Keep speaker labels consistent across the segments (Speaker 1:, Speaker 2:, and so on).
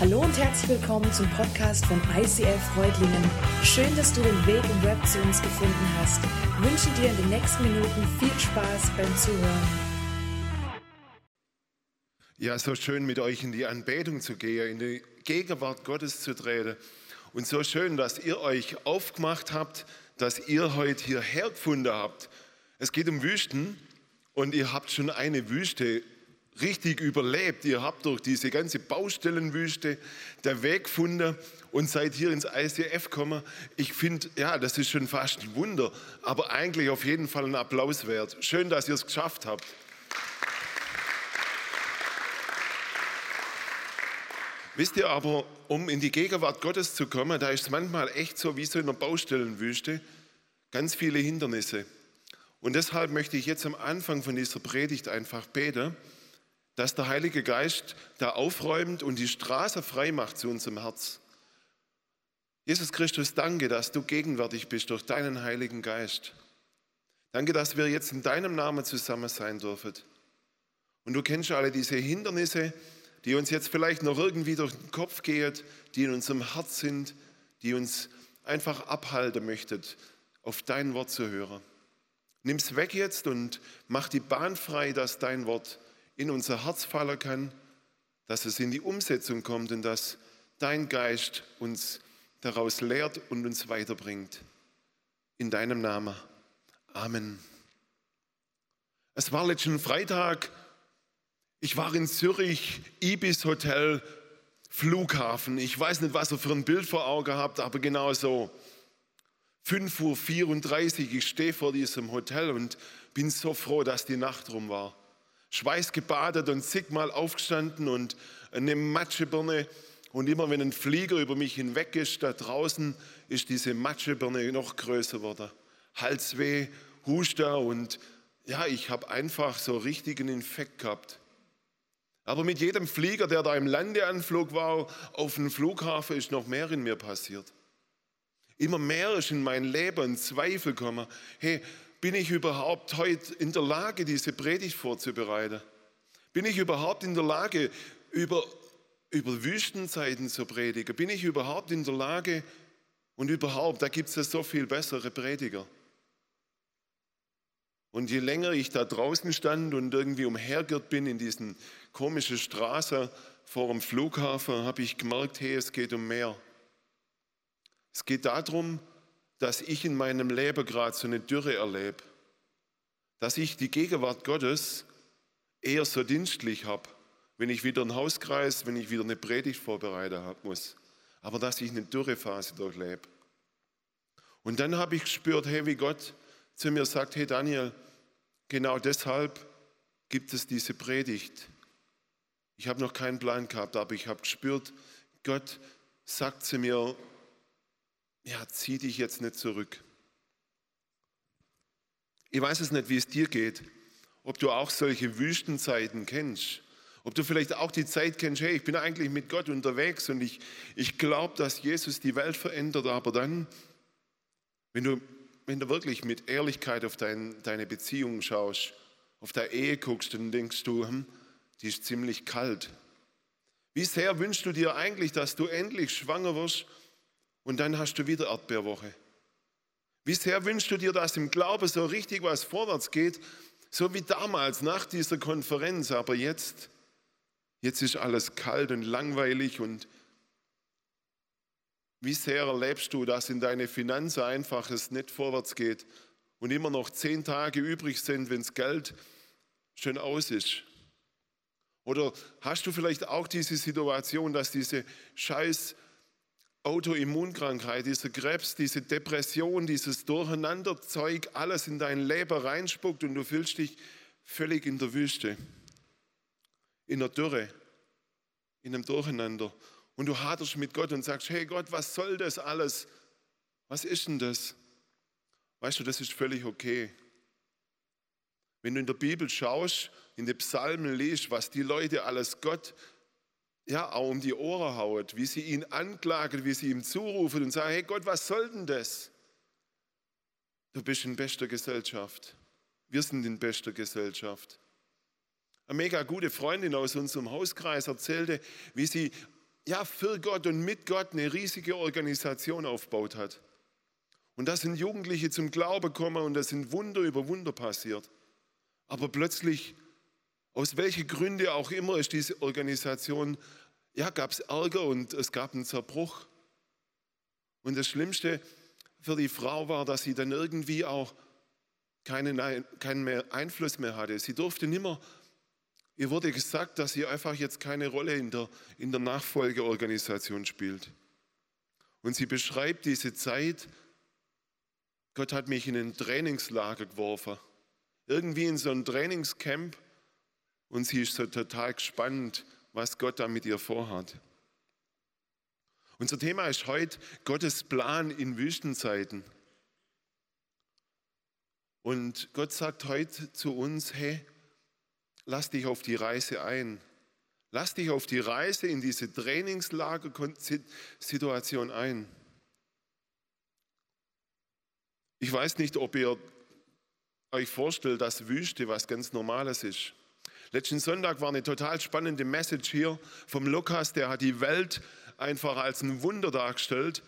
Speaker 1: Hallo und herzlich willkommen zum Podcast von ICF Freudlingen. Schön, dass du den Weg im Web zu uns gefunden hast. Ich wünsche dir in den nächsten Minuten viel Spaß beim Zuhören.
Speaker 2: Ja, so schön mit euch in die Anbetung zu gehen, in die Gegenwart Gottes zu treten. Und so schön, dass ihr euch aufgemacht habt, dass ihr heute hierher gefunden habt. Es geht um Wüsten und ihr habt schon eine Wüste richtig überlebt. Ihr habt durch diese ganze Baustellenwüste der Weg gefunden und seid hier ins ICF gekommen. Ich finde, ja, das ist schon fast ein Wunder, aber eigentlich auf jeden Fall ein Applaus wert. Schön, dass ihr es geschafft habt. Wisst ihr aber, um in die Gegenwart Gottes zu kommen, da ist es manchmal echt so wie so in einer Baustellenwüste, ganz viele Hindernisse. Und deshalb möchte ich jetzt am Anfang von dieser Predigt einfach beten, dass der Heilige Geist da aufräumt und die Straße frei macht zu unserem Herz. Jesus Christus, danke, dass du gegenwärtig bist durch deinen Heiligen Geist. Danke, dass wir jetzt in deinem Namen zusammen sein dürfen. Und du kennst alle diese Hindernisse, die uns jetzt vielleicht noch irgendwie durch den Kopf gehen, die in unserem Herz sind, die uns einfach abhalten möchten, auf dein Wort zu hören. Nimm es weg jetzt und mach die Bahn frei, dass dein Wort in unser Herz fallen kann, dass es in die Umsetzung kommt und dass dein Geist uns daraus lehrt und uns weiterbringt. In deinem Namen. Amen. Es war letzten Freitag, ich war in Zürich, Ibis Hotel, Flughafen. Ich weiß nicht, was ihr für ein Bild vor Augen habt, aber genau so. 5.34 Uhr, ich stehe vor diesem Hotel und bin so froh, dass die Nacht rum war schweißgebadet und zigmal aufgestanden und eine Matschebirne. Und immer wenn ein Flieger über mich hinweg ist, da draußen ist diese Matschebirne noch größer geworden. Halsweh, Huster und ja, ich habe einfach so richtigen Infekt gehabt. Aber mit jedem Flieger, der da im Landeanflug war, auf dem Flughafen, ist noch mehr in mir passiert. Immer mehr ist in mein Leben Zweifel gekommen. Hey, bin ich überhaupt heute in der Lage, diese Predigt vorzubereiten? Bin ich überhaupt in der Lage, über, über Wüstenzeiten zu predigen? Bin ich überhaupt in der Lage, und überhaupt, da gibt es ja so viel bessere Prediger. Und je länger ich da draußen stand und irgendwie umhergeirrt bin in diesen komischen Straßen vor dem Flughafen, habe ich gemerkt, hey, es geht um mehr. Es geht darum, dass ich in meinem Leben gerade so eine Dürre erlebe, dass ich die Gegenwart Gottes eher so dienstlich habe, wenn ich wieder einen Hauskreis, wenn ich wieder eine Predigt vorbereiten muss, aber dass ich eine Dürrephase durchlebe. Und dann habe ich gespürt, hey, wie Gott zu mir sagt, hey Daniel, genau deshalb gibt es diese Predigt. Ich habe noch keinen Plan gehabt, aber ich habe gespürt, Gott sagt zu mir, ja, zieh dich jetzt nicht zurück. Ich weiß es nicht, wie es dir geht, ob du auch solche Wüstenzeiten kennst, ob du vielleicht auch die Zeit kennst, hey, ich bin eigentlich mit Gott unterwegs und ich, ich glaube, dass Jesus die Welt verändert, aber dann, wenn du, wenn du wirklich mit Ehrlichkeit auf dein, deine Beziehung schaust, auf deine Ehe guckst, dann denkst du, hm, die ist ziemlich kalt. Wie sehr wünschst du dir eigentlich, dass du endlich schwanger wirst und dann hast du wieder Erdbeerwoche. Wie sehr wünschst du dir, dass im Glauben so richtig was vorwärts geht, so wie damals nach dieser Konferenz, aber jetzt, jetzt ist alles kalt und langweilig und wie sehr erlebst du, dass in deine Finanzen einfach es nicht vorwärts geht und immer noch zehn Tage übrig sind, wenn das Geld schon aus ist? Oder hast du vielleicht auch diese Situation, dass diese scheiß Autoimmunkrankheit, dieser Krebs, diese Depression, dieses Durcheinanderzeug, alles in dein Leben reinspuckt und du fühlst dich völlig in der Wüste, in der Dürre, in einem Durcheinander. Und du haderst mit Gott und sagst, hey Gott, was soll das alles? Was ist denn das? Weißt du, das ist völlig okay. Wenn du in der Bibel schaust, in den Psalmen liest, was die Leute alles Gott ja, auch um die Ohren haut, wie sie ihn anklagen, wie sie ihm zurufen und sagen, hey Gott, was soll denn das? Du bist in bester Gesellschaft. Wir sind in bester Gesellschaft. Eine mega gute Freundin aus unserem Hauskreis erzählte, wie sie ja, für Gott und mit Gott eine riesige Organisation aufgebaut hat. Und da sind Jugendliche zum Glauben gekommen und da sind Wunder über Wunder passiert. Aber plötzlich, aus welchen Gründen auch immer, ist diese Organisation, ja, gab es Ärger und es gab einen Zerbruch. Und das Schlimmste für die Frau war, dass sie dann irgendwie auch keinen, keinen mehr Einfluss mehr hatte. Sie durfte nimmer, ihr wurde gesagt, dass sie einfach jetzt keine Rolle in der, in der Nachfolgeorganisation spielt. Und sie beschreibt diese Zeit, Gott hat mich in ein Trainingslager geworfen. Irgendwie in so ein Trainingscamp. Und sie ist so total gespannt, was Gott da mit ihr vorhat. Unser Thema ist heute Gottes Plan in Wüstenzeiten. Und Gott sagt heute zu uns, hey, lass dich auf die Reise ein. Lass dich auf die Reise in diese Trainingslager-Situation ein. Ich weiß nicht, ob ihr euch vorstellt, dass Wüste was ganz Normales ist. Letzten Sonntag war eine total spannende Message hier vom Lukas, der hat die Welt einfach als ein Wunder dargestellt.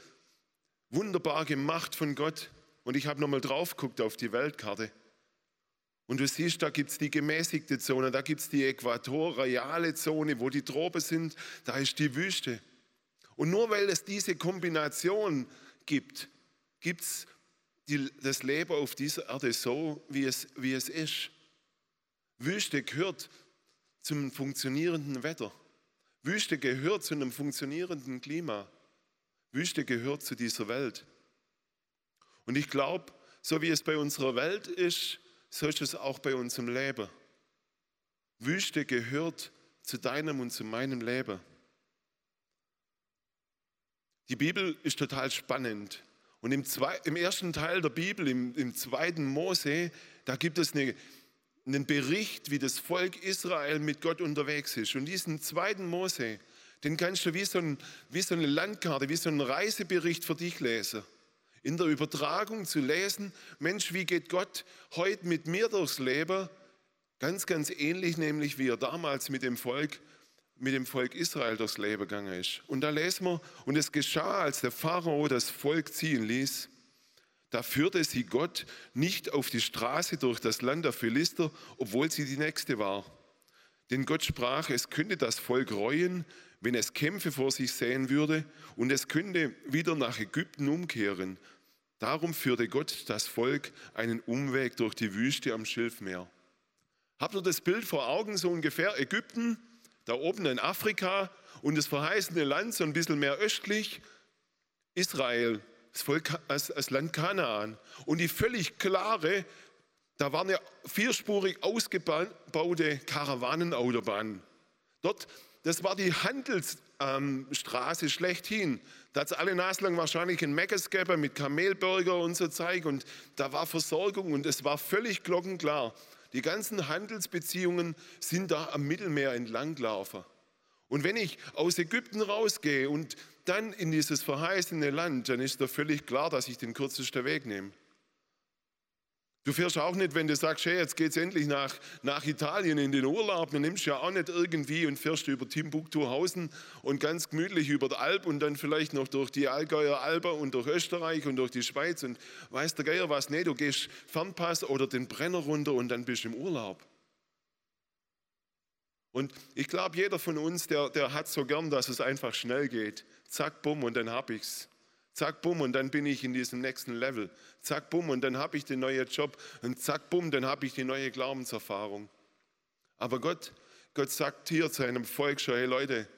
Speaker 2: Wunderbar gemacht von Gott. Und ich habe nochmal drauf geguckt auf die Weltkarte. Und du siehst, da gibt es die gemäßigte Zone, da gibt es die äquatoriale Zone, wo die Tropen sind, da ist die Wüste. Und nur weil es diese Kombination gibt, gibt es das Leben auf dieser Erde so, wie es, wie es ist. Wüste gehört zum funktionierenden Wetter. Wüste gehört zu einem funktionierenden Klima. Wüste gehört zu dieser Welt. Und ich glaube, so wie es bei unserer Welt ist, so ist es auch bei unserem Leben. Wüste gehört zu deinem und zu meinem Leben. Die Bibel ist total spannend. Und im, zwei, im ersten Teil der Bibel, im, im zweiten Mose, da gibt es eine, einen Bericht, wie das Volk Israel mit Gott unterwegs ist. Und diesen zweiten Mose, den kannst du wie so, ein, wie so eine Landkarte, wie so einen Reisebericht für dich lesen. In der Übertragung zu lesen, Mensch, wie geht Gott heute mit mir durchs Leben? Ganz, ganz ähnlich, nämlich wie er damals mit dem Volk mit dem Volk Israel durchs Leben gegangen ist. Und da lesen wir, und es geschah, als der Pharao das Volk ziehen ließ, da führte sie Gott nicht auf die Straße durch das Land der Philister, obwohl sie die nächste war. Denn Gott sprach, es könnte das Volk reuen, wenn es Kämpfe vor sich sehen würde, und es könnte wieder nach Ägypten umkehren. Darum führte Gott das Volk einen Umweg durch die Wüste am Schilfmeer. Habt ihr das Bild vor Augen, so ungefähr Ägypten? da oben in Afrika und das verheißene Land so ein bisschen mehr östlich, Israel, das, Volk, das, Land Kanaan. Und die völlig klare, da war eine vierspurig ausgebaute Karawanenautobahn. Dort, das war die Handelsstraße ähm, schlechthin. Da hat es alle Nase lang wahrscheinlich ein Meckes gegeben mit Kamelburger und so Zeug und da war Versorgung und es war völlig glockenklar. Die ganzen Handelsbeziehungen sind da am Mittelmeer entlang gelaufen. Und wenn ich aus Ägypten rausgehe und dann in dieses verheißene Land, dann ist da völlig klar, dass ich den kürzesten Weg nehme. Du fährst auch nicht, wenn du sagst, hey, jetzt es endlich nach, nach Italien in den Urlaub. Du nimmst ja auch nicht irgendwie und fährst über Timbuktuhausen und ganz gemütlich über die Alp und dann vielleicht noch durch die Allgäuer Alper und durch Österreich und durch die Schweiz und weiß der Geier was. Nee, du gehst Fernpass oder den Brenner runter und dann bist du im Urlaub. Und ich glaube, jeder von uns, der, der hat so gern, dass es einfach schnell geht. Zack, bumm, und dann hab ich's. Zack, bumm, und dann bin ich in diesem nächsten Level. Zack, bumm, und dann habe ich den neuen Job. Und zack, bumm, dann habe ich die neue Glaubenserfahrung. Aber Gott, Gott sagt hier zu einem Volk schon, hey Leute,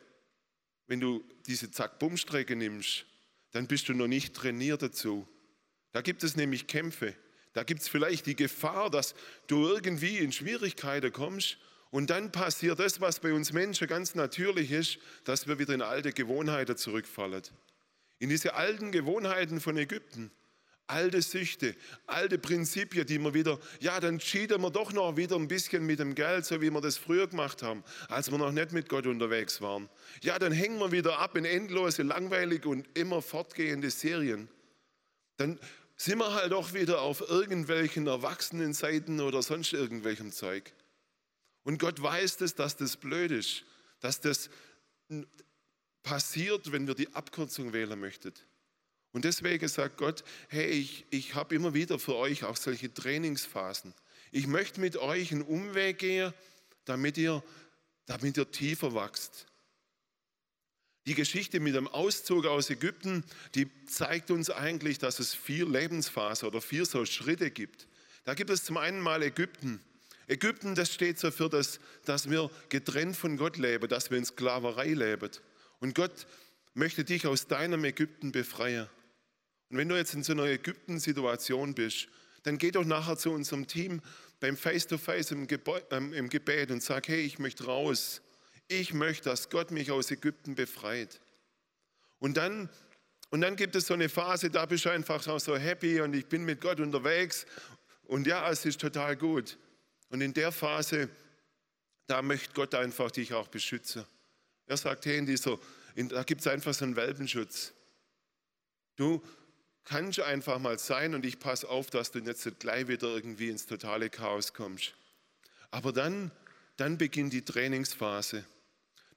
Speaker 2: wenn du diese Zack-Bumm-Strecke nimmst, dann bist du noch nicht trainiert dazu. Da gibt es nämlich Kämpfe. Da gibt es vielleicht die Gefahr, dass du irgendwie in Schwierigkeiten kommst und dann passiert das, was bei uns Menschen ganz natürlich ist, dass wir wieder in alte Gewohnheiten zurückfallen in diese alten Gewohnheiten von Ägypten, alte Süchte, alte Prinzipien, die wir wieder, ja, dann cheaten wir doch noch wieder ein bisschen mit dem Geld, so wie wir das früher gemacht haben, als wir noch nicht mit Gott unterwegs waren. Ja, dann hängen wir wieder ab in endlose, langweilige und immer fortgehende Serien. Dann sind wir halt doch wieder auf irgendwelchen Erwachsenenseiten oder sonst irgendwelchem Zeug. Und Gott weiß das, dass das blöd ist, dass das passiert, wenn wir die Abkürzung wählen möchten. Und deswegen sagt Gott, hey, ich, ich habe immer wieder für euch auch solche Trainingsphasen. Ich möchte mit euch einen Umweg gehen, damit ihr, damit ihr tiefer wachst. Die Geschichte mit dem Auszug aus Ägypten, die zeigt uns eigentlich, dass es vier Lebensphasen oder vier so Schritte gibt. Da gibt es zum einen mal Ägypten. Ägypten, das steht dafür, dass, dass wir getrennt von Gott leben, dass wir in Sklaverei leben. Und Gott möchte dich aus deinem Ägypten befreien. Und wenn du jetzt in so einer Ägypten-Situation bist, dann geh doch nachher zu unserem Team beim Face-to-Face im, ähm, im Gebet und sag, hey, ich möchte raus. Ich möchte, dass Gott mich aus Ägypten befreit. Und dann, und dann gibt es so eine Phase, da bist du einfach so happy und ich bin mit Gott unterwegs und ja, es ist total gut. Und in der Phase, da möchte Gott einfach dich auch beschützen. Er sagt, hey, in dieser, in, da gibt es einfach so einen Welpenschutz. Du kannst einfach mal sein und ich passe auf, dass du jetzt nicht gleich wieder irgendwie ins totale Chaos kommst. Aber dann, dann beginnt die Trainingsphase.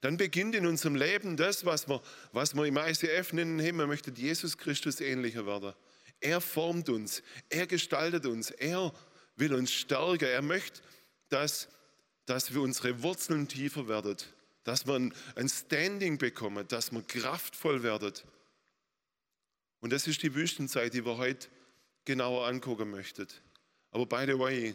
Speaker 2: Dann beginnt in unserem Leben das, was wir, was wir im ICF nennen, hey, man möchte Jesus Christus ähnlicher werden. Er formt uns, er gestaltet uns, er will uns stärken, er möchte, dass, dass wir unsere Wurzeln tiefer werden, dass wir ein, Standing bekommen, dass wir kraftvoll werden. Und das ist die Wüstenzeit, die wir heute genauer angucken möchten. Aber by the way,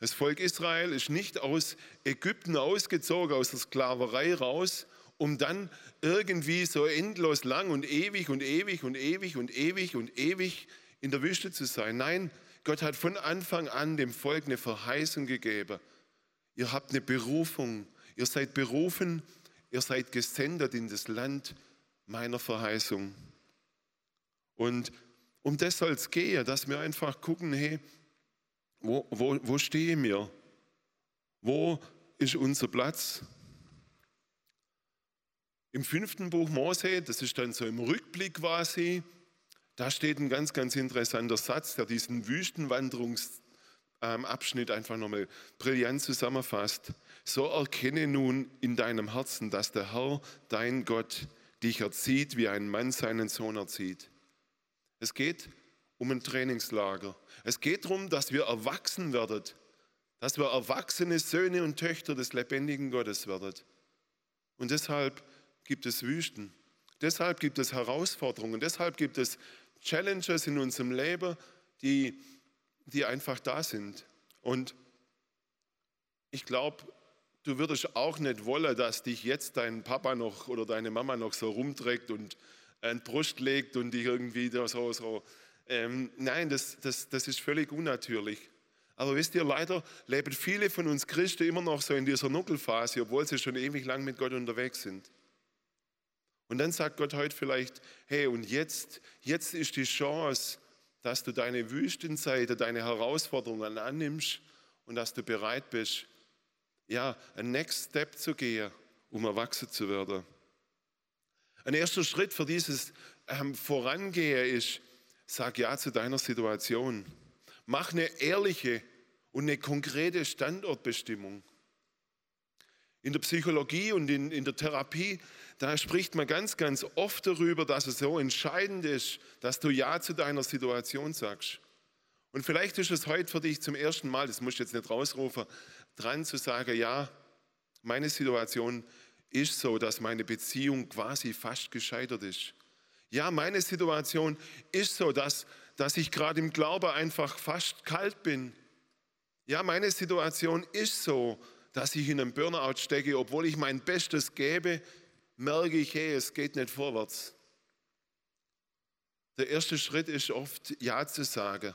Speaker 2: das Volk Israel ist nicht aus Ägypten ausgezogen, aus der Sklaverei raus, um dann irgendwie so endlos lang und ewig und ewig und ewig und ewig und ewig in der Wüste zu sein. Nein, Gott hat von Anfang an dem Volk eine Verheißung gegeben. Ihr habt eine Berufung. Ihr seid berufen. Ihr seid gesendet in das Land meiner Verheißung. Und um das soll es gehen, dass wir einfach gucken, hey, wo, wo, wo stehen wir? Wo ist unser Platz? Im fünften Buch Mose, das ist dann so im Rückblick quasi, da steht ein ganz, ganz interessanter Satz, der diesen Wüstenwanderungsabschnitt einfach nochmal brillant zusammenfasst. So erkenne nun in deinem Herzen, dass der Herr, dein Gott, dich erzieht, wie ein Mann seinen Sohn erzieht. Es geht um ein Trainingslager. Es geht darum, dass wir erwachsen werden, dass wir erwachsene Söhne und Töchter des lebendigen Gottes werden. Und deshalb gibt es Wüsten. Deshalb gibt es Herausforderungen. Deshalb gibt es Challenges in unserem Leben, die, die einfach da sind. Und ich glaube, du würdest auch nicht wollen, dass dich jetzt dein Papa noch oder deine Mama noch so rumträgt und ein Brust legt und dich irgendwie so, so ähm, nein, das, das, das ist völlig unnatürlich. Aber wisst ihr, leider leben viele von uns Christen immer noch so in dieser Nuckelphase, obwohl sie schon ewig lang mit Gott unterwegs sind. Und dann sagt Gott heute vielleicht, hey, und jetzt, jetzt ist die Chance, dass du deine Wüstenseite, deine Herausforderungen annimmst und dass du bereit bist, ja, ein Next Step zu gehen, um erwachsen zu werden. Ein erster Schritt für dieses ähm, Vorangehen ist, Sag ja zu deiner Situation. Mach eine ehrliche und eine konkrete Standortbestimmung. In der Psychologie und in, in der Therapie, da spricht man ganz, ganz oft darüber, dass es so entscheidend ist, dass du Ja zu deiner Situation sagst. Und vielleicht ist es heute für dich zum ersten Mal, das musst du jetzt nicht rausrufen, dran zu sagen, ja, meine Situation ist so, dass meine Beziehung quasi fast gescheitert ist. Ja, meine Situation ist so, dass, dass ich gerade im Glaube einfach fast kalt bin. Ja, meine Situation ist so, dass ich in einem Burnout stecke, obwohl ich mein Bestes gebe, merke ich, hey, es geht nicht vorwärts. Der erste Schritt ist oft Ja zu sagen.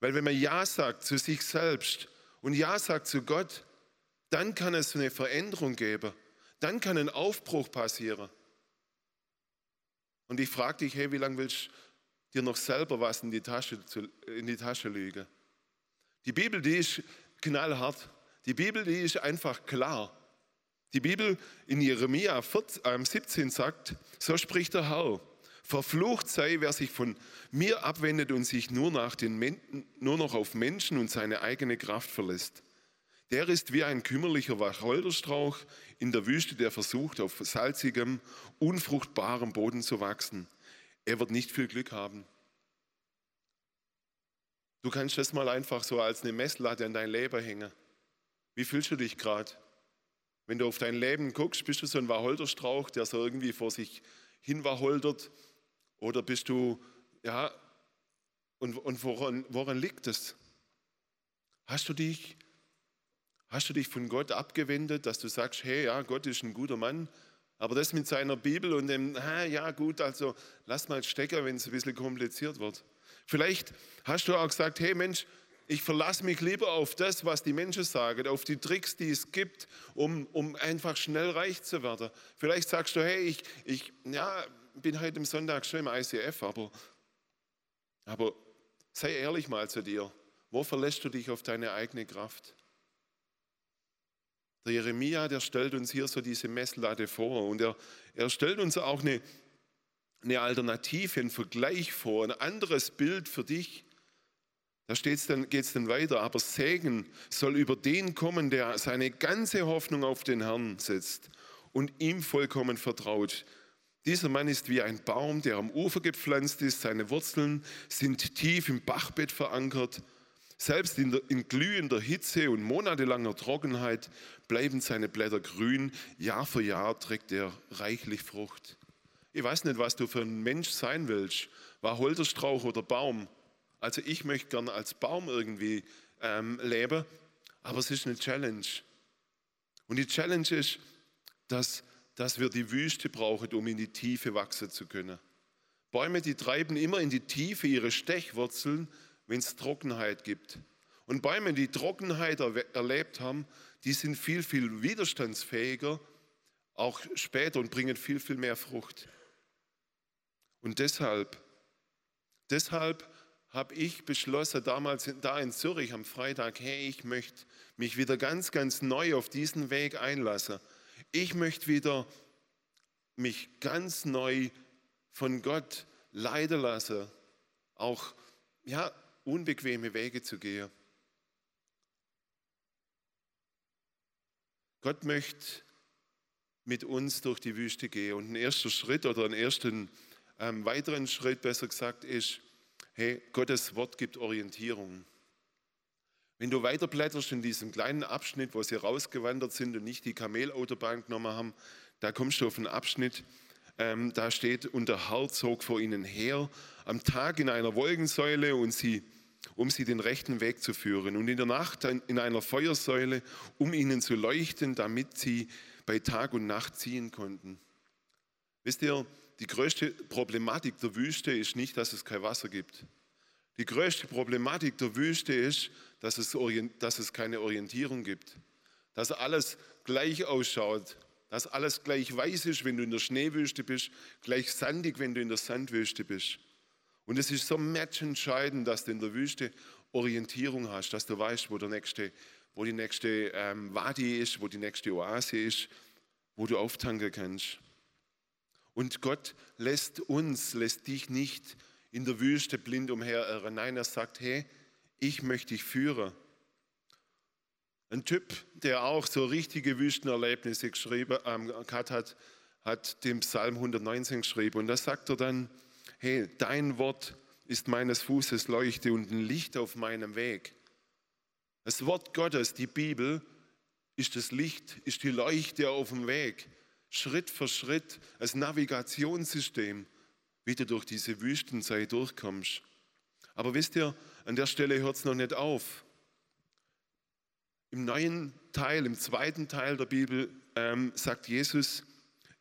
Speaker 2: Weil wenn man Ja sagt zu sich selbst und Ja sagt zu Gott, dann kann es eine Veränderung geben. Dann kann ein Aufbruch passieren. Und ich frage dich, hey, wie lange willst du dir noch selber was in die Tasche, in die Tasche legen? Die Bibel, die ist knallhart. Die Bibel, die ist einfach klar. Die Bibel in Jeremia 17 ähm, sagt, so spricht der Herr, verflucht sei, wer sich von mir abwendet und sich nur, nach den, nur noch auf Menschen und seine eigene Kraft verlässt. Der ist wie ein kümmerlicher Wacholderstrauch in der Wüste, der versucht, auf salzigem, unfruchtbarem Boden zu wachsen. Er wird nicht viel Glück haben. Du kannst das mal einfach so als eine Messlatte an dein Leben hängen. Wie fühlst du dich gerade? Wenn du auf dein Leben guckst, bist du so ein Wacholderstrauch, der so irgendwie vor sich hin wacholdert? Oder bist du, ja, und, und woran, woran liegt es? Hast du dich Hast du dich von Gott abgewendet, dass du sagst, hey, ja, Gott ist ein guter Mann, aber das mit seiner Bibel und dem, ja gut, also lass mal stecken, wenn es ein bisschen kompliziert wird. Vielleicht hast du auch gesagt, hey Mensch, ich verlasse mich lieber auf das, was die Menschen sagen, auf die Tricks, die es gibt, um, um einfach schnell reich zu werden. Vielleicht sagst du, hey, ich, ich ja, bin heute am Sonntag schon im ICF, aber, aber sei ehrlich mal zu dir. Wo verlässt du dich auf deine eigene Kraft? Der Jeremia, der stellt uns hier so diese Messlatte vor und er, er stellt uns auch eine, eine Alternative, einen Vergleich vor, ein anderes Bild für dich. Da dann, geht es dann weiter, aber Segen soll über den kommen, der seine ganze Hoffnung auf den Herrn setzt und ihm vollkommen vertraut. Dieser Mann ist wie ein Baum, der am Ufer gepflanzt ist, seine Wurzeln sind tief im Bachbett verankert selbst in, der, in glühender Hitze und monatelanger Trockenheit bleiben seine Blätter grün. Jahr für Jahr trägt er reichlich Frucht. Ich weiß nicht, was du für ein Mensch sein willst. War Holterstrauch oder Baum? Also ich möchte gerne als Baum irgendwie ähm, leben, aber es ist eine Challenge. Und die Challenge ist, dass, dass wir die Wüste brauchen, um in die Tiefe wachsen zu können. Bäume, die treiben immer in die Tiefe ihre Stechwurzeln, wenn es Trockenheit gibt. Und Bäume, die Trockenheit erlebt haben, die sind viel, viel widerstandsfähiger, auch später und bringen viel, viel mehr Frucht. Und deshalb, deshalb habe ich beschlossen, damals da in Zürich am Freitag, hey, ich möchte mich wieder ganz, ganz neu auf diesen Weg einlassen. Ich möchte wieder mich ganz neu von Gott leiden lassen, auch ja, unbequeme Wege zu gehen. Gott möchte mit uns durch die Wüste gehen. Und ein erster Schritt oder ein ersten ähm, weiteren Schritt, besser gesagt, ist, hey, Gottes Wort gibt Orientierung. Wenn du weiterblätterst in diesem kleinen Abschnitt, wo sie rausgewandert sind und nicht die Kamelautobahn genommen haben, da kommst du auf einen Abschnitt, ähm, da steht, und der Herr zog vor ihnen her, am Tag in einer Wolkensäule und sie um sie den rechten Weg zu führen und in der Nacht in einer Feuersäule, um ihnen zu leuchten, damit sie bei Tag und Nacht ziehen konnten. Wisst ihr, die größte Problematik der Wüste ist nicht, dass es kein Wasser gibt. Die größte Problematik der Wüste ist, dass es, dass es keine Orientierung gibt. Dass alles gleich ausschaut, dass alles gleich weiß ist, wenn du in der Schneewüste bist, gleich sandig, wenn du in der Sandwüste bist. Und es ist so matchentscheidend, dass du in der Wüste Orientierung hast, dass du weißt, wo, der nächste, wo die nächste ähm, Wadi ist, wo die nächste Oase ist, wo du auftanken kannst. Und Gott lässt uns, lässt dich nicht in der Wüste blind umherirren. Nein, er sagt, hey, ich möchte dich führen. Ein Typ, der auch so richtige Wüstenerlebnisse geschrieben ähm, hat, hat den Psalm 119 geschrieben. Und da sagt er dann, hey, dein Wort ist meines Fußes Leuchte und ein Licht auf meinem Weg. Das Wort Gottes, die Bibel, ist das Licht, ist die Leuchte auf dem Weg. Schritt für Schritt als Navigationssystem, wie du durch diese Wüstenzeit durchkommst. Aber wisst ihr, an der Stelle hört es noch nicht auf. Im neuen Teil, im zweiten Teil der Bibel ähm, sagt Jesus,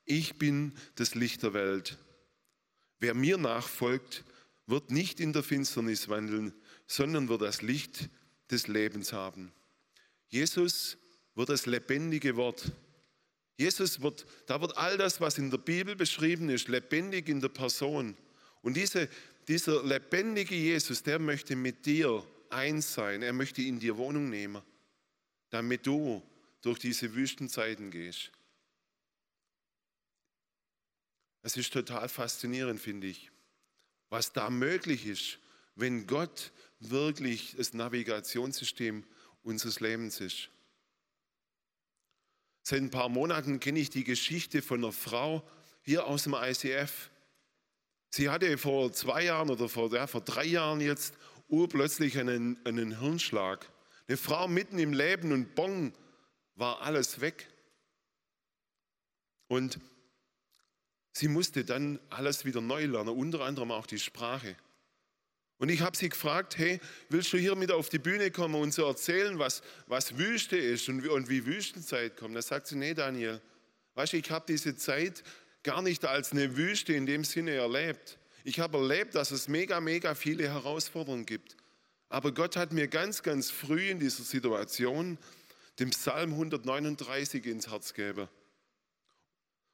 Speaker 2: ich bin das Licht der Welt. Wer mir nachfolgt, wird nicht in der Finsternis wandeln, sondern wird das Licht des Lebens haben. Jesus wird das lebendige Wort. Jesus wird, da wird all das, was in der Bibel beschrieben ist, lebendig in der Person. Und diese, dieser lebendige Jesus, der möchte mit dir eins sein. Er möchte in dir Wohnung nehmen, damit du durch diese Wüstenzeiten gehst. Es ist total faszinierend, finde ich, was da möglich ist, wenn Gott wirklich das Navigationssystem unseres Lebens ist. Seit ein paar Monaten kenne ich die Geschichte von einer Frau hier aus dem ICF. Sie hatte vor zwei Jahren oder vor, ja, vor drei Jahren jetzt urplötzlich einen, einen Hirnschlag. Eine Frau mitten im Leben und bong, war alles weg. Und sie musste dann alles wieder neu lernen, unter anderem auch die Sprache. Und ich habe sie gefragt, hey, willst du hier mit auf die Bühne kommen und so erzählen, was, was Wüste ist und wie, und wie Wüstenzeit kommt? Da sagt sie, nee, Daniel, weißt du, ich habe diese Zeit gar nicht als eine Wüste in dem Sinne erlebt. Ich habe erlebt, dass es mega, mega viele Herausforderungen gibt. Aber Gott hat mir ganz, ganz früh in dieser Situation den Psalm 139 ins Herz gegeben.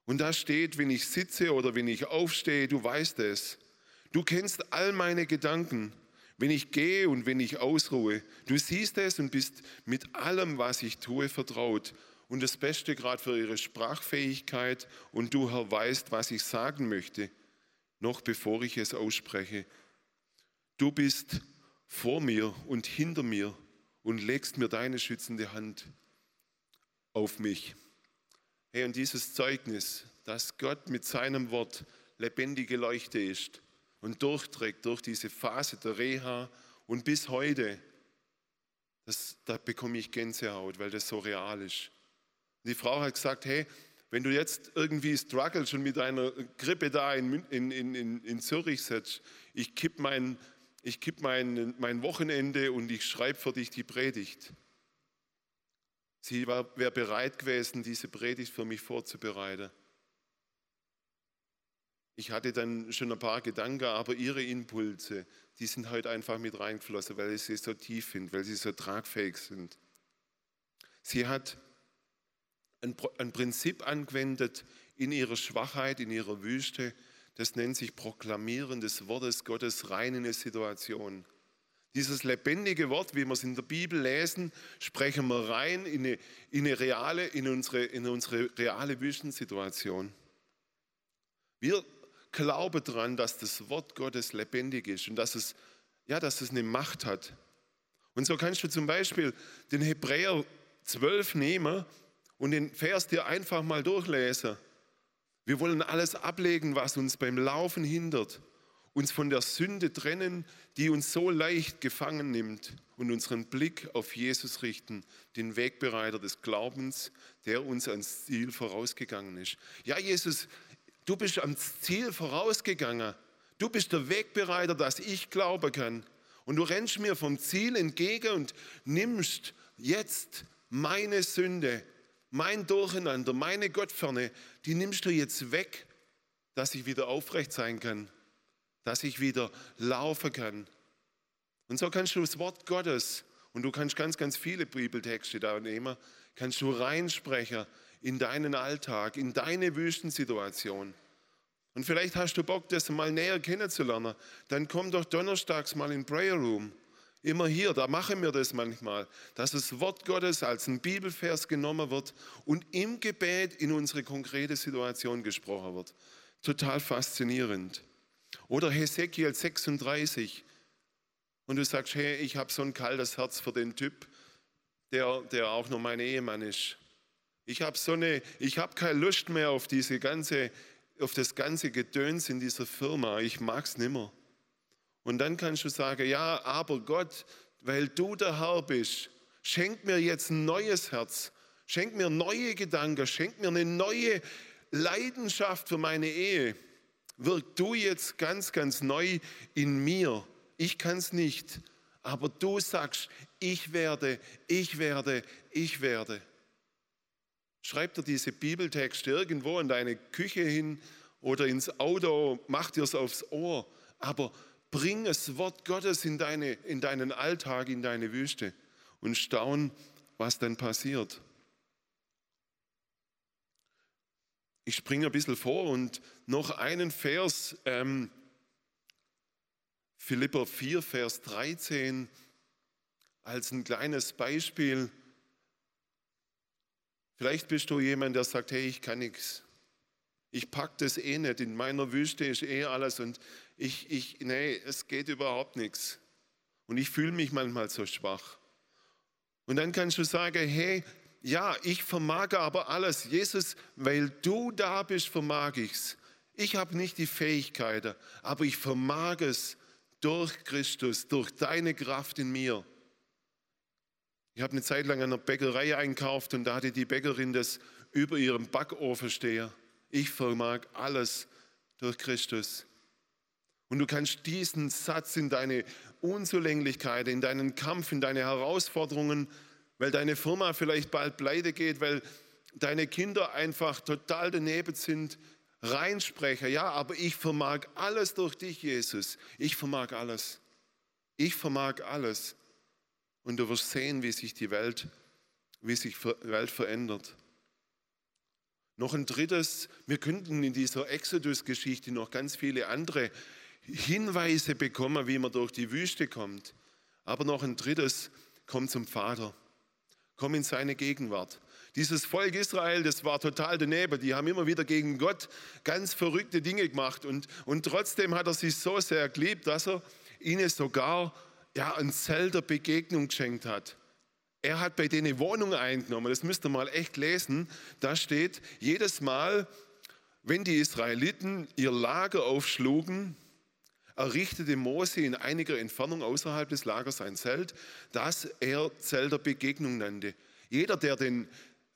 Speaker 2: Und da steht, wenn ich sitze oder wenn ich aufstehe, du weißt es. Du kennst all meine Gedanken, wenn ich gehe und wenn ich ausruhe. Du siehst es und bist mit allem, was ich tue, vertraut. Und das Beste gerade für ihre Sprachfähigkeit. Und du, Herr, weißt, was ich sagen möchte, noch bevor ich es ausspreche. Du bist vor mir und hinter mir und legst mir deine schützende Hand auf mich. Hey, und dieses Zeugnis, dass Gott mit seinem Wort lebendige Leuchte ist, und durchträgt durch diese Phase der Reha und bis heute, das, da bekomme ich Gänsehaut, weil das so real ist. Die Frau hat gesagt, hey, wenn du jetzt irgendwie struggles und mit einer Grippe da in, in, in, in Zürich sitzt, ich kipp, mein, ich kipp mein, mein Wochenende und ich schreibe für dich die Predigt. Sie wäre bereit gewesen, diese Predigt für mich vorzubereiten. Ich hatte dann schon ein paar Gedanken, aber ihre Impulse, die sind heute einfach mit reingeflossen, weil ich sie so tief finde, weil sie so tragfähig sind. Sie hat ein, ein Prinzip angewendet in ihrer Schwachheit, in ihrer Wüste. Das nennt sich Proklamieren des Wortes Gottes rein in eine Situation. Dieses lebendige Wort, wie wir es in der Bibel lesen, sprechen wir rein in eine, in eine reale, in unsere, in unsere reale Wüstensituation. Wir glaube daran, dass das Wort Gottes lebendig ist und dass es, ja, dass es eine Macht hat. Und so kannst du zum Beispiel den Hebräer 12 nehmen und den Vers dir einfach mal durchlesen. Wir wollen alles ablegen, was uns beim Laufen hindert, uns von der Sünde trennen, die uns so leicht gefangen nimmt und unseren Blick auf Jesus richten, den Wegbereiter des Glaubens, der uns ans Ziel vorausgegangen ist. Ja, Jesus, Du bist am Ziel vorausgegangen. Du bist der Wegbereiter, dass ich glauben kann. Und du rennst mir vom Ziel entgegen und nimmst jetzt meine Sünde, mein Durcheinander, meine Gottferne, die nimmst du jetzt weg, dass ich wieder aufrecht sein kann, dass ich wieder laufen kann. Und so kannst du das Wort Gottes, und du kannst ganz, ganz viele Bibeltexte da nehmen, kannst du reinsprechen in deinen Alltag, in deine Wüstensituation. Und vielleicht hast du Bock, das mal näher kennenzulernen. Dann komm doch donnerstags mal in Prayer Room. Immer hier, da machen wir das manchmal, dass das Wort Gottes als ein Bibelvers genommen wird und im Gebet in unsere konkrete Situation gesprochen wird. Total faszinierend. Oder Hesekiel 36. Und du sagst, hey, ich habe so ein kaltes Herz für den Typ, der, der auch noch mein Ehemann ist. Ich habe so eine, ich habe keine Lust mehr auf diese ganze, auf das ganze Gedöns in dieser Firma. Ich mag's nimmer. Und dann kannst du sagen, ja, aber Gott, weil du der Herr bist, schenk mir jetzt ein neues Herz, schenk mir neue Gedanken, schenk mir eine neue Leidenschaft für meine Ehe. Wirk du jetzt ganz, ganz neu in mir. Ich kann es nicht, aber du sagst, ich werde, ich werde, ich werde. Schreib dir diese Bibeltexte irgendwo in deine Küche hin oder ins Auto, mach dir es aufs Ohr, aber bring das Wort Gottes in, deine, in deinen Alltag, in deine Wüste und staun, was dann passiert. Ich springe ein bisschen vor und noch einen Vers, ähm, Philipper 4, Vers 13, als ein kleines Beispiel Vielleicht bist du jemand, der sagt, hey, ich kann nichts. Ich pack das eh nicht. In meiner Wüste ist eh alles und ich, ich, nee, es geht überhaupt nichts. Und ich fühle mich manchmal so schwach. Und dann kannst du sagen, hey, ja, ich vermag aber alles. Jesus, weil du da bist, vermag ich's. Ich habe nicht die Fähigkeiten, aber ich vermag es durch Christus, durch deine Kraft in mir. Ich habe eine Zeit lang an einer Bäckerei einkauft und da hatte die Bäckerin das über ihrem Backofen stehen. Ich vermag alles durch Christus. Und du kannst diesen Satz in deine Unzulänglichkeit, in deinen Kampf, in deine Herausforderungen, weil deine Firma vielleicht bald pleite geht, weil deine Kinder einfach total daneben sind, reinsprechen. Ja, aber ich vermag alles durch dich, Jesus. Ich vermag alles. Ich vermag alles. Und du wirst sehen, wie sich die Welt, wie sich Welt verändert. Noch ein drittes, wir könnten in dieser Exodus-Geschichte noch ganz viele andere Hinweise bekommen, wie man durch die Wüste kommt. Aber noch ein drittes, komm zum Vater. Komm in seine Gegenwart. Dieses Volk Israel, das war total daneben. Die haben immer wieder gegen Gott ganz verrückte Dinge gemacht. Und, und trotzdem hat er sie so sehr geliebt, dass er ihnen sogar ja, ein Zelt der Begegnung geschenkt hat. Er hat bei denen Wohnung eingenommen. Das müsst ihr mal echt lesen. Da steht, jedes Mal, wenn die Israeliten ihr Lager aufschlugen, errichtete Mose in einiger Entfernung außerhalb des Lagers ein Zelt, das er Zelt der Begegnung nannte. Jeder, der den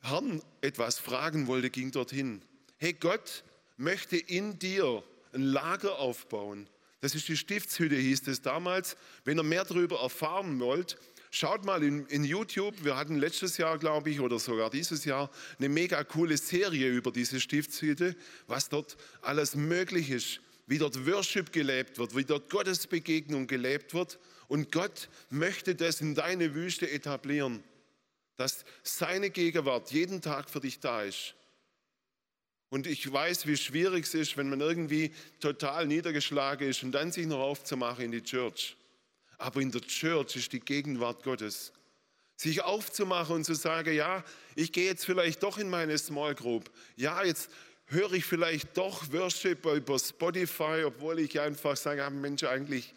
Speaker 2: Herrn etwas fragen wollte, ging dorthin. Hey, Gott möchte in dir ein Lager aufbauen. Das ist die Stiftshütte, hieß es damals. Wenn ihr mehr darüber erfahren wollt, schaut mal in, in, YouTube. Wir hatten letztes Jahr, glaube ich, oder sogar dieses Jahr eine mega coole Serie über diese Stiftshütte, was dort alles möglich ist, wie dort Worship gelebt wird, wie dort Gottesbegegnung gelebt wird. Und Gott möchte das in deine Wüste etablieren, dass seine Gegenwart jeden Tag für dich da ist. Und ich weiß, wie schwierig es ist, wenn man irgendwie total niedergeschlagen ist und dann sich noch aufzumachen in die Church. Aber in der Church ist die Gegenwart Gottes. Sich aufzumachen und zu sagen, ja, ich gehe jetzt vielleicht doch in meine Small Group. Ja, jetzt höre ich vielleicht doch Worship über Spotify, obwohl ich einfach sage, ah, Mensch, eigentlich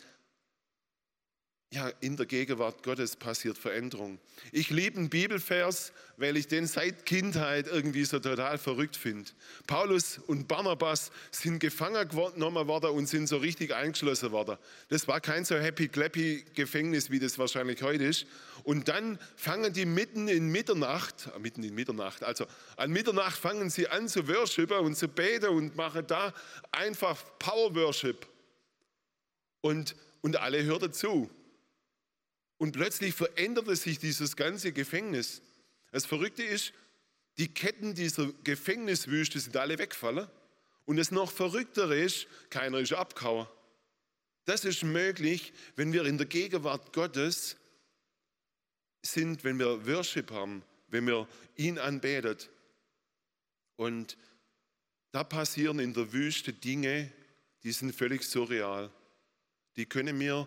Speaker 2: ja, in der Gegenwart Gottes passiert Veränderung. Ich liebe einen Bibelvers, weil ich den seit Kindheit irgendwie so total verrückt finde. Paulus und Barnabas sind gefangen genommen worden und sind so richtig eingeschlossen worden. Das war kein so happy-clappy Gefängnis, wie das wahrscheinlich heute ist. Und dann fangen die mitten in Mitternacht, äh, mitten in Mitternacht, also an Mitternacht fangen sie an zu worshipen und zu beten und machen da einfach Power Worship. Und, und alle hören dazu. Und plötzlich veränderte sich dieses ganze Gefängnis. Das Verrückte ist, die Ketten dieser Gefängniswüste sind alle weggefallen. Und das noch Verrücktere ist, keiner ist abgehauen. Das ist möglich, wenn wir in der Gegenwart Gottes sind, wenn wir Worship haben, wenn wir ihn anbetet. Und da passieren in der Wüste Dinge, die sind völlig surreal. Die können wir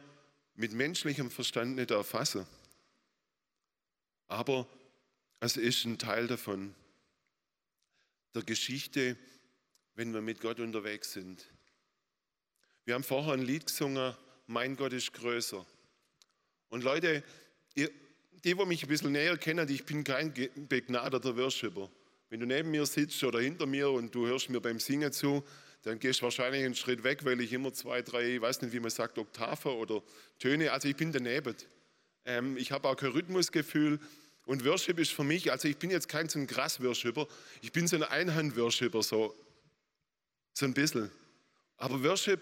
Speaker 2: mit menschlichem Verstand nicht erfassen. Aber es ist ein Teil davon, der Geschichte, wenn wir mit Gott unterwegs sind. Wir haben vorher ein Lied gesungen, Mein Gott ist größer. Und Leute, ihr, die, die mich ein bisschen näher kennen, ich bin kein begnadeter Worshipper. Wenn du neben mir sitzt oder hinter mir und du hörst mir beim Singen zu, dann gehst du wahrscheinlich einen Schritt weg, weil ich immer zwei, drei, ich weiß nicht, wie man sagt, Oktaven oder Töne, also ich bin daneben. Ähm, ich habe auch kein Rhythmusgefühl und Worship ist für mich, also ich bin jetzt kein so ein krass Worshipper, ich bin so ein Einhand-Worshipper, so, so ein bisschen. Aber Worship,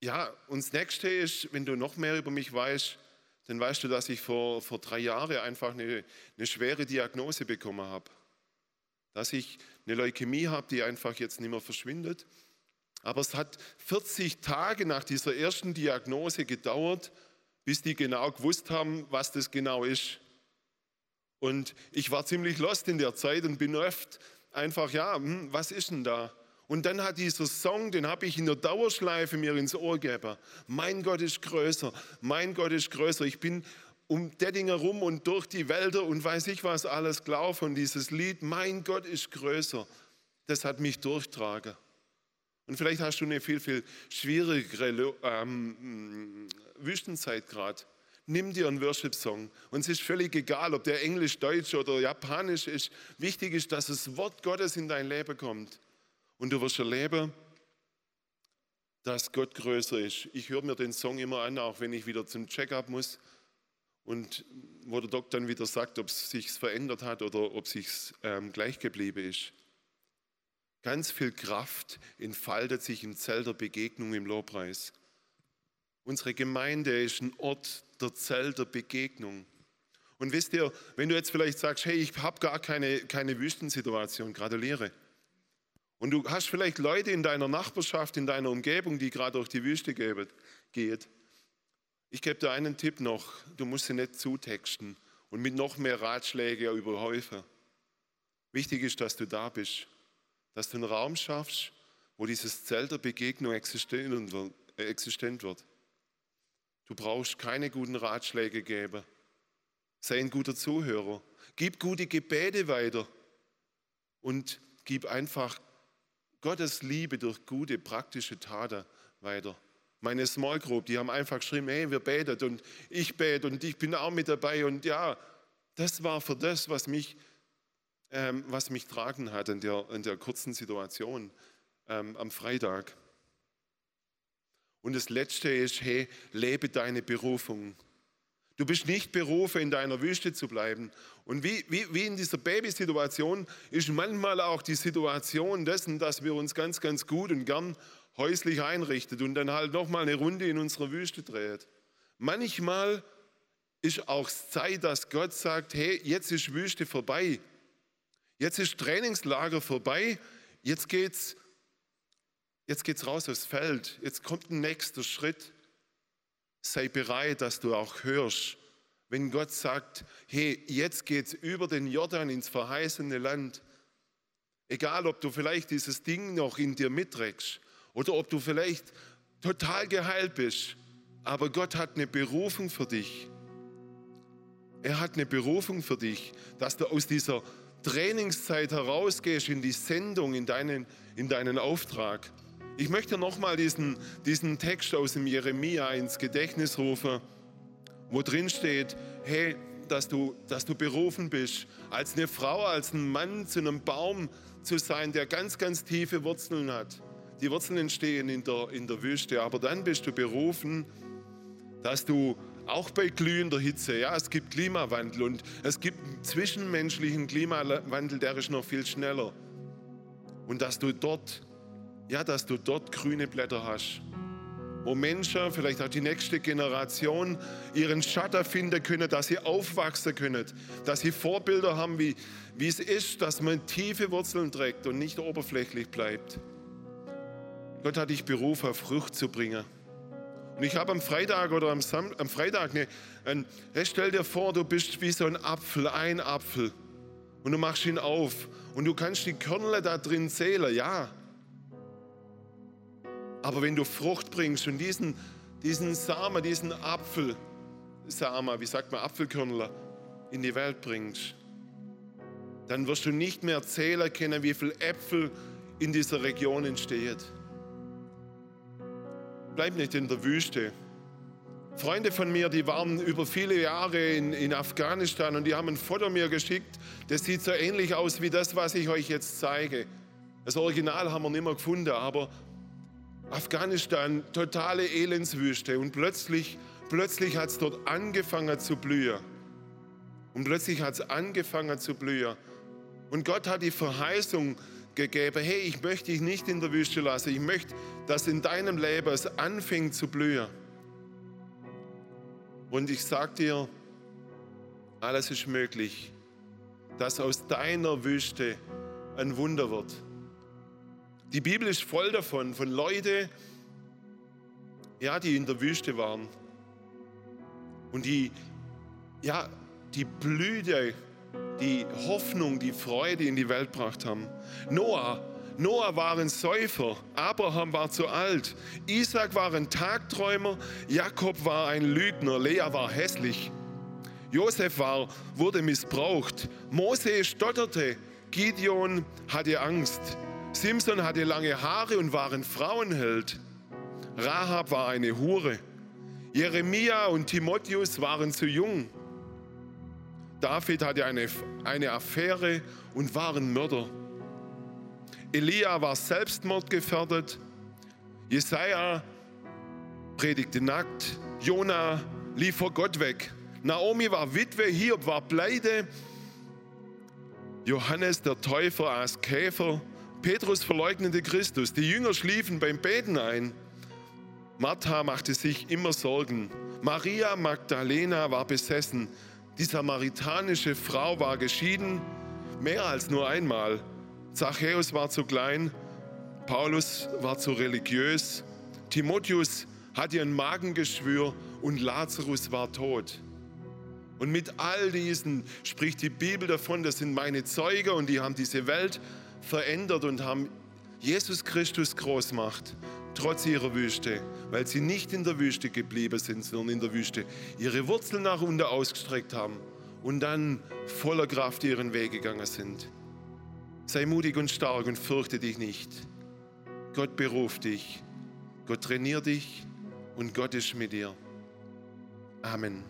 Speaker 2: ja, und das Nächste ist, wenn du noch mehr über mich weißt, dann weißt du, dass ich vor, vor drei Jahren einfach eine, eine schwere Diagnose bekommen habe dass ich eine Leukämie habe, die einfach jetzt nicht mehr verschwindet. Aber es hat 40 Tage nach dieser ersten Diagnose gedauert, bis die genau gewusst haben, was das genau ist. Und ich war ziemlich lost in der Zeit und bin oft einfach, ja, hm, was ist denn da? Und dann hat dieser Song, den habe ich in der Dauerschleife mir ins Ohr gegeben. Mein Gott ist größer, mein Gott ist größer. Ich bin um Dettinger rum und durch die Wälder und weiß ich was alles gelaufen. Und dieses Lied, mein Gott ist größer, das hat mich durchtragen. Und vielleicht hast du eine viel, viel schwierigere ähm, Wüstenzeit gerade. Nimm dir einen Worship-Song. Und es ist völlig egal, ob der Englisch, Deutsch oder Japanisch ist. Wichtig ist, dass das Wort Gottes in dein Leben kommt. Und du wirst erleben, dass Gott größer ist. Ich höre mir den Song immer an, auch wenn ich wieder zum Check-up muss. Und wo der Doktor dann wieder sagt, ob es sich verändert hat oder ob es sich ähm, gleich geblieben ist. Ganz viel Kraft entfaltet sich im Zelt der Begegnung im Lobpreis. Unsere Gemeinde ist ein Ort der Zelt der Begegnung. Und wisst ihr, wenn du jetzt vielleicht sagst, hey, ich habe gar keine, keine Wüstensituation, gratuliere. Und du hast vielleicht Leute in deiner Nachbarschaft, in deiner Umgebung, die gerade durch die Wüste geht. Ich gebe dir einen Tipp noch, du musst sie nicht zutexten und mit noch mehr Ratschläge überhäufen. Wichtig ist, dass du da bist, dass du einen Raum schaffst, wo dieses Zelt der Begegnung existent wird. Du brauchst keine guten Ratschläge geben. Sei ein guter Zuhörer. Gib gute Gebete weiter und gib einfach Gottes Liebe durch gute, praktische Taten weiter. Meine Small Group, die haben einfach geschrieben, hey, wir beten und ich bete und ich bin auch mit dabei. Und ja, das war für das, was mich, ähm, was mich tragen hat in der, in der kurzen Situation ähm, am Freitag. Und das Letzte ist, hey, lebe deine Berufung. Du bist nicht berufen, in deiner Wüste zu bleiben. Und wie, wie, wie in dieser Babysituation ist manchmal auch die Situation dessen, dass wir uns ganz, ganz gut und gern häuslich einrichten und dann halt nochmal eine Runde in unserer Wüste dreht. Manchmal ist auch Zeit, dass Gott sagt, hey, jetzt ist Wüste vorbei. Jetzt ist Trainingslager vorbei. Jetzt geht's Jetzt geht es raus aufs Feld. Jetzt kommt ein nächster Schritt. Sei bereit, dass du auch hörst, wenn Gott sagt, hey, jetzt geht es über den Jordan ins verheißene Land. Egal, ob du vielleicht dieses Ding noch in dir mitträgst oder ob du vielleicht total geheilt bist, aber Gott hat eine Berufung für dich. Er hat eine Berufung für dich, dass du aus dieser Trainingszeit herausgehst in die Sendung, in deinen, in deinen Auftrag. Ich möchte nochmal diesen, diesen Text aus dem Jeremia ins Gedächtnis rufen, wo drin steht, hey, dass du, dass du berufen bist, als eine Frau, als ein Mann zu einem Baum zu sein, der ganz, ganz tiefe Wurzeln hat. Die Wurzeln entstehen in der, in der Wüste, aber dann bist du berufen, dass du auch bei glühender Hitze, ja, es gibt Klimawandel und es gibt zwischenmenschlichen Klimawandel, der ist noch viel schneller. Und dass du dort ja, dass du dort grüne Blätter hast, wo Menschen, vielleicht auch die nächste Generation, ihren Schatten finden können, dass sie aufwachsen können, dass sie Vorbilder haben, wie, wie es ist, dass man tiefe Wurzeln trägt und nicht oberflächlich bleibt. Gott hat dich berufen, Frucht zu bringen. Und ich habe am Freitag oder am, Sam am Freitag eine, ein, stell dir vor, du bist wie so ein Apfel, ein Apfel. Und du machst ihn auf und du kannst die Körner da drin zählen, ja. Aber wenn du Frucht bringst und diesen, diesen Samen, diesen Apfel, Samen, wie sagt man, Apfelkörner, in die Welt bringst, dann wirst du nicht mehr zählen können, wie viele Äpfel in dieser Region entstehen. Bleib nicht in der Wüste. Freunde von mir, die waren über viele Jahre in, in Afghanistan und die haben ein Foto mir geschickt, das sieht so ähnlich aus wie das, was ich euch jetzt zeige. Das Original haben wir nicht mehr gefunden, aber Afghanistan, totale Elendswüste und plötzlich, plötzlich hat es dort angefangen zu blühen. Und plötzlich hat es angefangen zu blühen. Und Gott hat die Verheißung gegeben, hey, ich möchte dich nicht in der Wüste lassen, ich möchte, dass in deinem Leben es anfängt zu blühen. Und ich sage dir, alles ist möglich, dass aus deiner Wüste ein Wunder wird. Die Bibel ist voll davon, von Leuten, ja, die in der Wüste waren und die, ja, die Blüte, die Hoffnung, die Freude in die Welt gebracht haben. Noah, Noah war ein Säufer, Abraham war zu alt, Isaac war ein Tagträumer, Jakob war ein Lügner, Lea war hässlich, Josef war, wurde missbraucht, Mose stotterte, Gideon hatte Angst, Simson hatte lange Haare und war ein Frauenheld. Rahab war eine Hure. Jeremia und Timotheus waren zu jung. David hatte eine, eine Affäre und war ein Mörder. Elia war selbstmordgefährdet. Jesaja predigte nackt. Jona lief vor Gott weg. Naomi war Witwe, Hiob war pleite. Johannes der Täufer aß Käfer. Petrus verleugnete Christus. Die Jünger schliefen beim Beten ein. Martha machte sich immer Sorgen. Maria Magdalena war besessen. Die samaritanische Frau war geschieden, mehr als nur einmal. Zachäus war zu klein, Paulus war zu religiös, Timotheus hatte ein Magengeschwür und Lazarus war tot. Und mit all diesen spricht die Bibel davon, das sind meine Zeuge und die haben diese Welt verändert und haben Jesus Christus groß gemacht trotz ihrer Wüste, weil sie nicht in der Wüste geblieben sind, sondern in der Wüste ihre Wurzeln nach unten ausgestreckt haben und dann voller Kraft ihren Weg gegangen sind. Sei mutig und stark und fürchte dich nicht. Gott beruft dich, Gott trainiert dich und Gott ist mit dir. Amen.